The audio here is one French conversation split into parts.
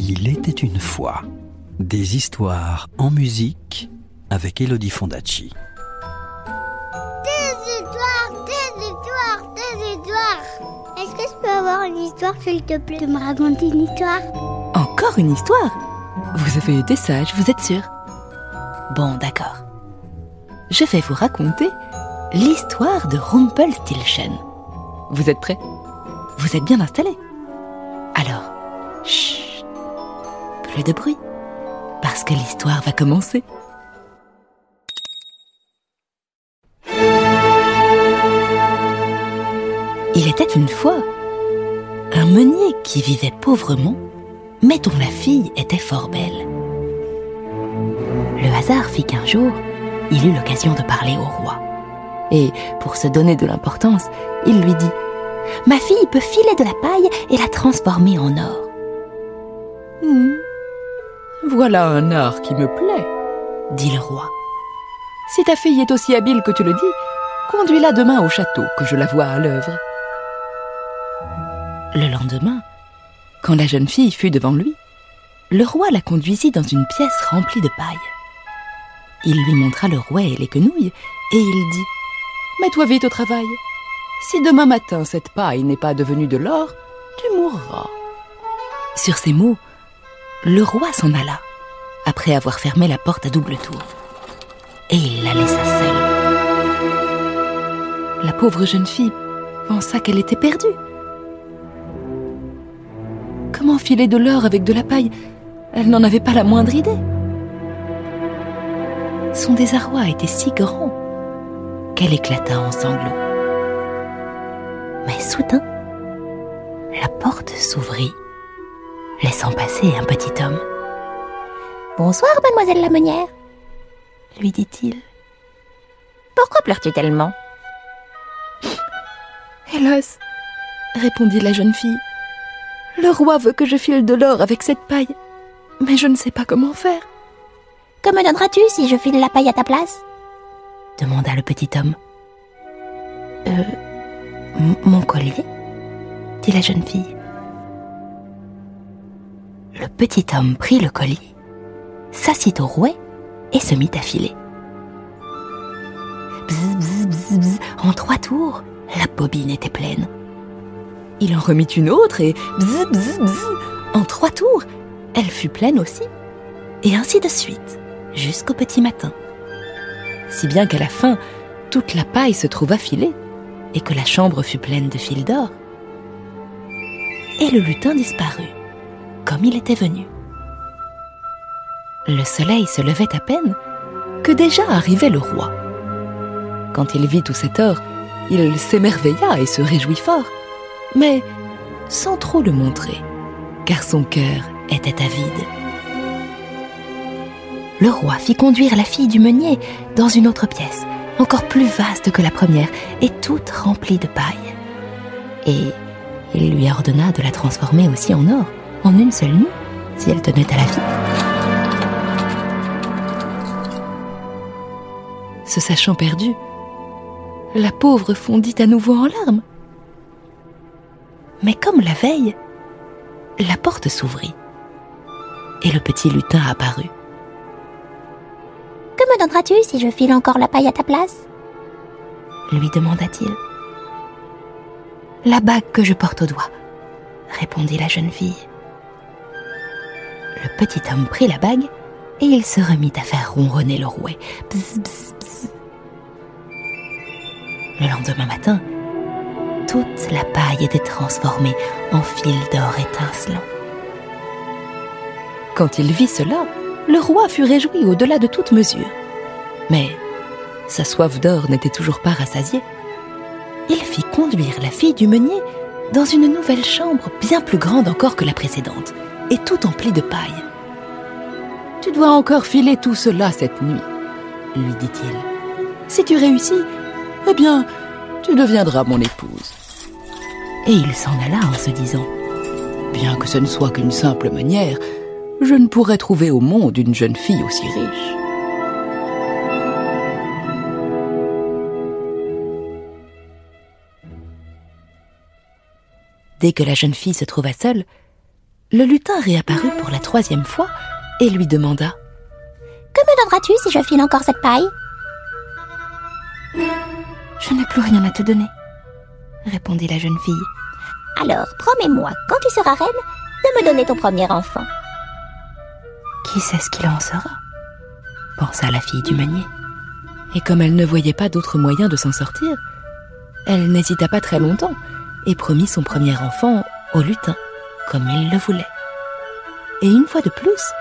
Il était une fois des histoires en musique avec Elodie Fondacci. Des histoires, des histoires, des histoires. Est-ce que je peux avoir une histoire, s'il te plaît, de me raconter une histoire? Encore une histoire? Vous avez été sage, vous êtes sûr? Bon, d'accord. Je vais vous raconter l'histoire de Rumpelstiltskin. Vous êtes prêts? Vous êtes bien installés? Alors, chut, de bruit, parce que l'histoire va commencer. Il était une fois un meunier qui vivait pauvrement, mais dont la fille était fort belle. Le hasard fit qu'un jour, il eut l'occasion de parler au roi. Et pour se donner de l'importance, il lui dit Ma fille peut filer de la paille et la transformer en or. Hmm, Voilà un art qui me plaît, dit le roi. Si ta fille est aussi habile que tu le dis, conduis-la demain au château que je la vois à l'œuvre. Le lendemain, quand la jeune fille fut devant lui, le roi la conduisit dans une pièce remplie de paille. Il lui montra le rouet et les quenouilles, et il dit Mets-toi vite au travail. Si demain matin cette paille n'est pas devenue de l'or, tu mourras. Sur ces mots, le roi s'en alla, après avoir fermé la porte à double tour. Et il la laissa seule. La pauvre jeune fille pensa qu'elle était perdue. Comment filer de l'or avec de la paille? Elle n'en avait pas la moindre idée. Son désarroi était si grand qu'elle éclata en sanglots. Mais soudain, la porte s'ouvrit, laissant passer un petit homme. Bonsoir, mademoiselle la meunière. Lui dit-il. Pourquoi pleures-tu tellement? Hélas, répondit la jeune fille, le roi veut que je file de l'or avec cette paille, mais je ne sais pas comment faire. Que me donneras-tu si je file la paille à ta place? Demanda le petit homme. Euh, mon collier? dit la jeune fille. Petit homme prit le collier, s'assit au rouet et se mit à filer. Bzz, bzz, bzz, bzz, en trois tours, la bobine était pleine. Il en remit une autre et bzz, bzz, bzz, en trois tours, elle fut pleine aussi. Et ainsi de suite, jusqu'au petit matin. Si bien qu'à la fin, toute la paille se trouva filée et que la chambre fut pleine de fils d'or. Et le lutin disparut, comme il était venu. Le soleil se levait à peine que déjà arrivait le roi. Quand il vit tout cet or, il s'émerveilla et se réjouit fort, mais sans trop le montrer, car son cœur était avide. Le roi fit conduire la fille du meunier dans une autre pièce, encore plus vaste que la première et toute remplie de paille. Et il lui ordonna de la transformer aussi en or, en une seule nuit, si elle tenait à la vie. Se sachant perdue, la pauvre fondit à nouveau en larmes. Mais comme la veille, la porte s'ouvrit et le petit lutin apparut. Que me donneras-tu si je file encore la paille à ta place? lui demanda-t-il. La bague que je porte au doigt, répondit la jeune fille. Le petit homme prit la bague et il se remit à faire ronronner le rouet. Le lendemain matin, toute la paille était transformée en fil d'or étincelant. Quand il vit cela, le roi fut réjoui au-delà de toute mesure. Mais sa soif d'or n'était toujours pas rassasiée. Il fit conduire la fille du meunier dans une nouvelle chambre bien plus grande encore que la précédente, et tout emplie de paille. Tu dois encore filer tout cela cette nuit, lui dit-il. Si tu réussis, eh bien, tu deviendras mon épouse. Et il s'en alla en se disant Bien que ce ne soit qu'une simple meunière, je ne pourrais trouver au monde une jeune fille aussi riche. Dès que la jeune fille se trouva seule, le lutin réapparut pour la troisième fois et lui demanda Que me donneras-tu si je file encore cette paille? Je n'ai plus rien à te donner, répondit la jeune fille. Alors, promets-moi, quand tu seras reine, de me donner ton premier enfant. Qui sait ce qu'il en sera? pensa la fille du meunier. Et comme elle ne voyait pas d'autre moyen de s'en sortir, elle n'hésita pas très longtemps et promit son premier enfant au lutin, comme il le voulait. Et une fois de plus,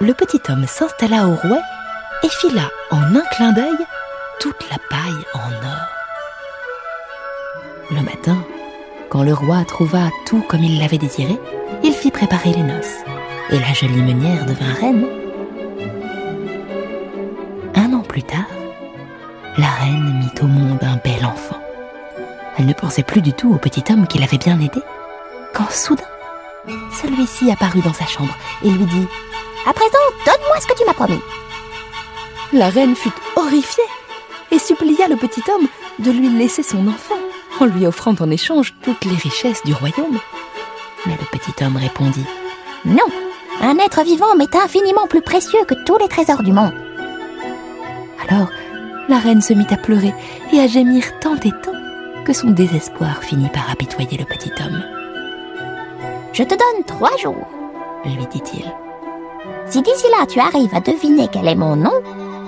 le petit homme s'installa au rouet et fila en un clin d'œil toute la paille en or. Le matin, quand le roi trouva tout comme il l'avait désiré, il fit préparer les noces, et la jolie meunière devint reine. Un an plus tard, la reine mit au monde un bel enfant. Elle ne pensait plus du tout au petit homme qui l'avait bien aidé, quand soudain, celui-ci apparut dans sa chambre et lui dit À présent, donne-moi ce que tu m'as promis. La reine fut horrifiée et supplia le petit homme de lui laisser son enfant en lui offrant en échange toutes les richesses du royaume. Mais le petit homme répondit Non, un être vivant m'est infiniment plus précieux que tous les trésors du monde. Alors, la reine se mit à pleurer et à gémir tant et tant que son désespoir finit par apitoyer le petit homme. Je te donne trois jours, lui dit-il. Si d'ici là tu arrives à deviner quel est mon nom,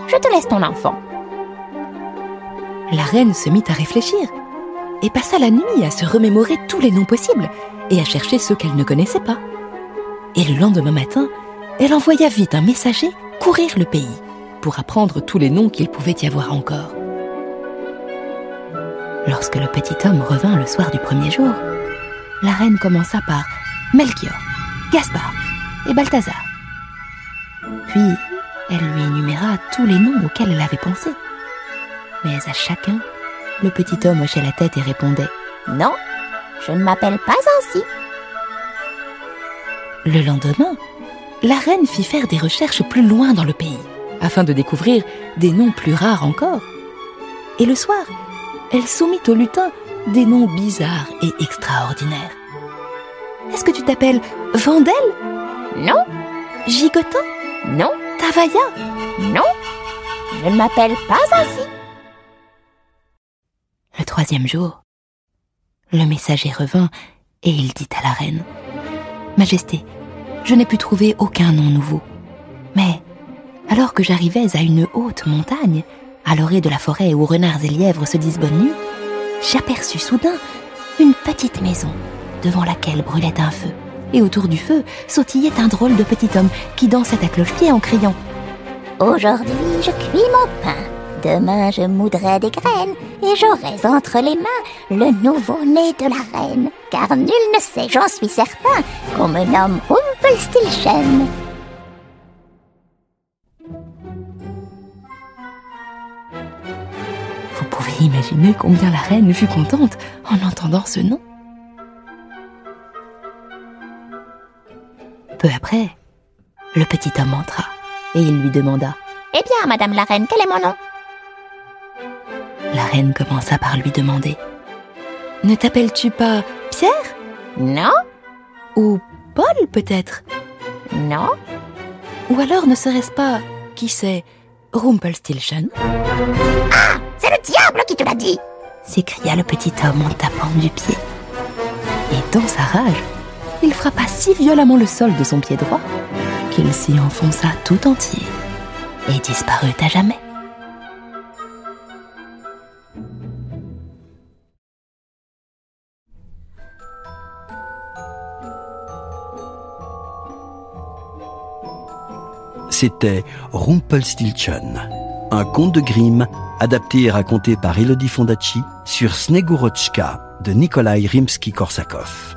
je te laisse ton enfant. La reine se mit à réfléchir et passa la nuit à se remémorer tous les noms possibles et à chercher ceux qu'elle ne connaissait pas. Et le lendemain matin, elle envoya vite un messager courir le pays pour apprendre tous les noms qu'il pouvait y avoir encore. Lorsque le petit homme revint le soir du premier jour, la reine commença par Melchior, Gaspard et Balthazar. Puis, elle lui énuméra tous les noms auxquels elle avait pensé. Mais à chacun, le petit homme hochait la tête et répondait ⁇ Non, je ne m'appelle pas ainsi ⁇ Le lendemain, la reine fit faire des recherches plus loin dans le pays, afin de découvrir des noms plus rares encore. Et le soir, elle soumit au lutin des noms bizarres et extraordinaires. Est-ce que tu t'appelles Vandel? Non. Gigotin? Non. Tavaya? Non. Je ne m'appelle pas ainsi. Le troisième jour, le messager revint et il dit à la reine Majesté, je n'ai pu trouver aucun nom nouveau. Mais, alors que j'arrivais à une haute montagne, à l'orée de la forêt où renards et lièvres se disent bonne nuit, j'aperçus soudain une petite maison devant laquelle brûlait un feu. Et autour du feu sautillait un drôle de petit homme qui dansait à cloche-pied en criant Aujourd'hui, je cuis mon pain. Demain, je moudrai des graines et j'aurai entre les mains le nouveau-né de la reine. Car nul ne sait, j'en suis certain, qu'on me nomme Rumpelstiltskin. Vous pouvez imaginer combien la reine fut contente en entendant ce nom. Peu après, le petit homme entra et il lui demanda. Eh bien, Madame la reine, quel est mon nom? La reine commença par lui demander. Ne t'appelles-tu pas Pierre? Non. Ou Paul peut-être? Non. Ou alors ne serait-ce pas, qui sait, Rumpelstiltskin Ah C'est le diable qui te l'a dit! s'écria le petit homme en tapant du pied. Et dans sa rage, il frappa si violemment le sol de son pied droit qu'il s'y enfonça tout entier et disparut à jamais. C'était Rumpelstiltskin, un conte de Grimm adapté et raconté par Elodie Fondacci sur Snegurochka de Nikolai Rimsky-Korsakov.